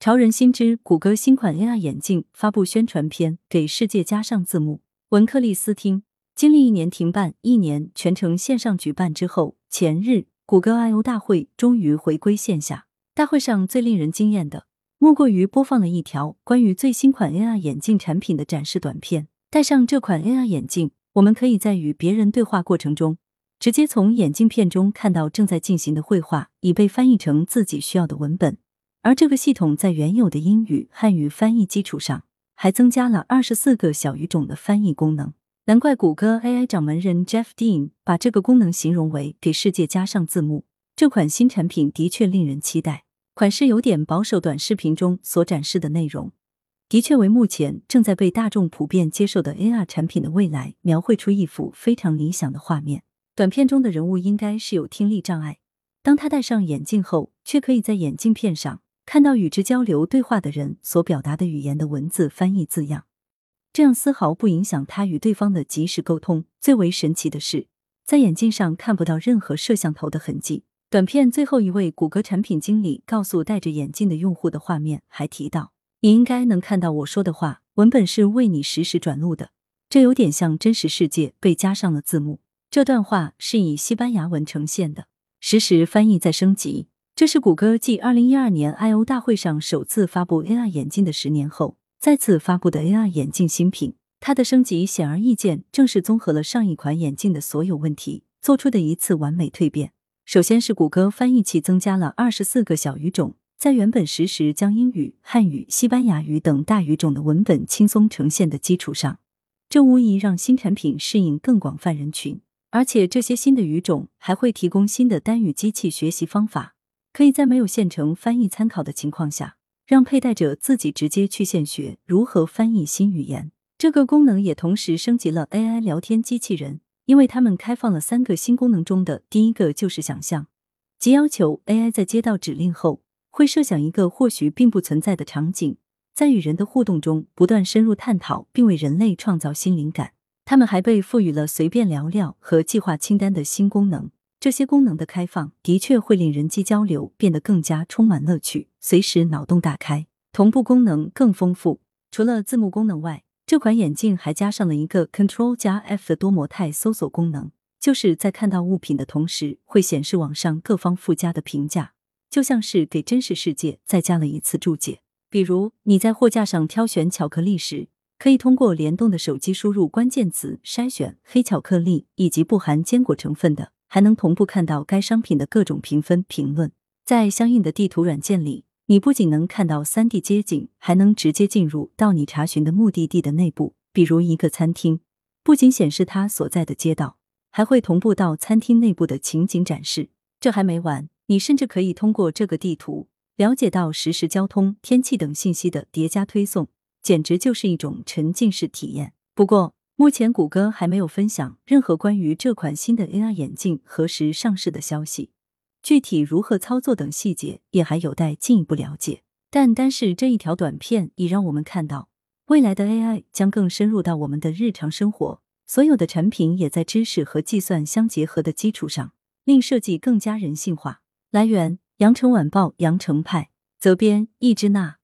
潮人心知谷歌新款 AR 眼镜发布宣传片，给世界加上字幕。文克利斯汀经历一年停办、一年全程线上举办之后，前日谷歌 I/O 大会终于回归线下。大会上最令人惊艳的，莫过于播放了一条关于最新款 AR 眼镜产品的展示短片。戴上这款 AR 眼镜，我们可以在与别人对话过程中。直接从眼镜片中看到正在进行的绘画已被翻译成自己需要的文本，而这个系统在原有的英语、汉语翻译基础上，还增加了二十四个小语种的翻译功能。难怪谷歌 AI 掌门人 Jeff Dean 把这个功能形容为给世界加上字幕。这款新产品的确令人期待，款式有点保守。短视频中所展示的内容，的确为目前正在被大众普遍接受的 AR 产品的未来描绘出一幅非常理想的画面。短片中的人物应该是有听力障碍，当他戴上眼镜后，却可以在眼镜片上看到与之交流对话的人所表达的语言的文字翻译字样，这样丝毫不影响他与对方的及时沟通。最为神奇的是，在眼镜上看不到任何摄像头的痕迹。短片最后一位谷歌产品经理告诉戴着眼镜的用户的画面，还提到：“你应该能看到我说的话，文本是为你实时转录的，这有点像真实世界被加上了字幕。”这段话是以西班牙文呈现的，实时翻译在升级。这是谷歌继二零一二年 I/O 大会上首次发布 AR 眼镜的十年后，再次发布的 AR 眼镜新品。它的升级显而易见，正是综合了上一款眼镜的所有问题，做出的一次完美蜕变。首先是谷歌翻译器增加了二十四个小语种，在原本实时将英语、汉语、西班牙语等大语种的文本轻松呈现的基础上，这无疑让新产品适应更广泛人群。而且这些新的语种还会提供新的单语机器学习方法，可以在没有现成翻译参考的情况下，让佩戴者自己直接去现学如何翻译新语言。这个功能也同时升级了 AI 聊天机器人，因为他们开放了三个新功能中的第一个就是想象，即要求 AI 在接到指令后，会设想一个或许并不存在的场景，在与人的互动中不断深入探讨，并为人类创造新灵感。他们还被赋予了随便聊聊和计划清单的新功能。这些功能的开放的确会令人机交流变得更加充满乐趣，随时脑洞大开。同步功能更丰富，除了字幕功能外，这款眼镜还加上了一个 Control 加 F 的多模态搜索功能，就是在看到物品的同时，会显示网上各方附加的评价，就像是给真实世界再加了一次注解。比如你在货架上挑选巧克力时。可以通过联动的手机输入关键词筛选黑巧克力以及不含坚果成分的，还能同步看到该商品的各种评分评论。在相应的地图软件里，你不仅能看到三 D 街景，还能直接进入到你查询的目的地的内部，比如一个餐厅，不仅显示它所在的街道，还会同步到餐厅内部的情景展示。这还没完，你甚至可以通过这个地图了解到实时交通、天气等信息的叠加推送。简直就是一种沉浸式体验。不过，目前谷歌还没有分享任何关于这款新的 AR 眼镜何时上市的消息，具体如何操作等细节也还有待进一步了解。但单是这一条短片，已让我们看到未来的 AI 将更深入到我们的日常生活，所有的产品也在知识和计算相结合的基础上，令设计更加人性化。来源：羊城晚报羊城派，责编：易之娜。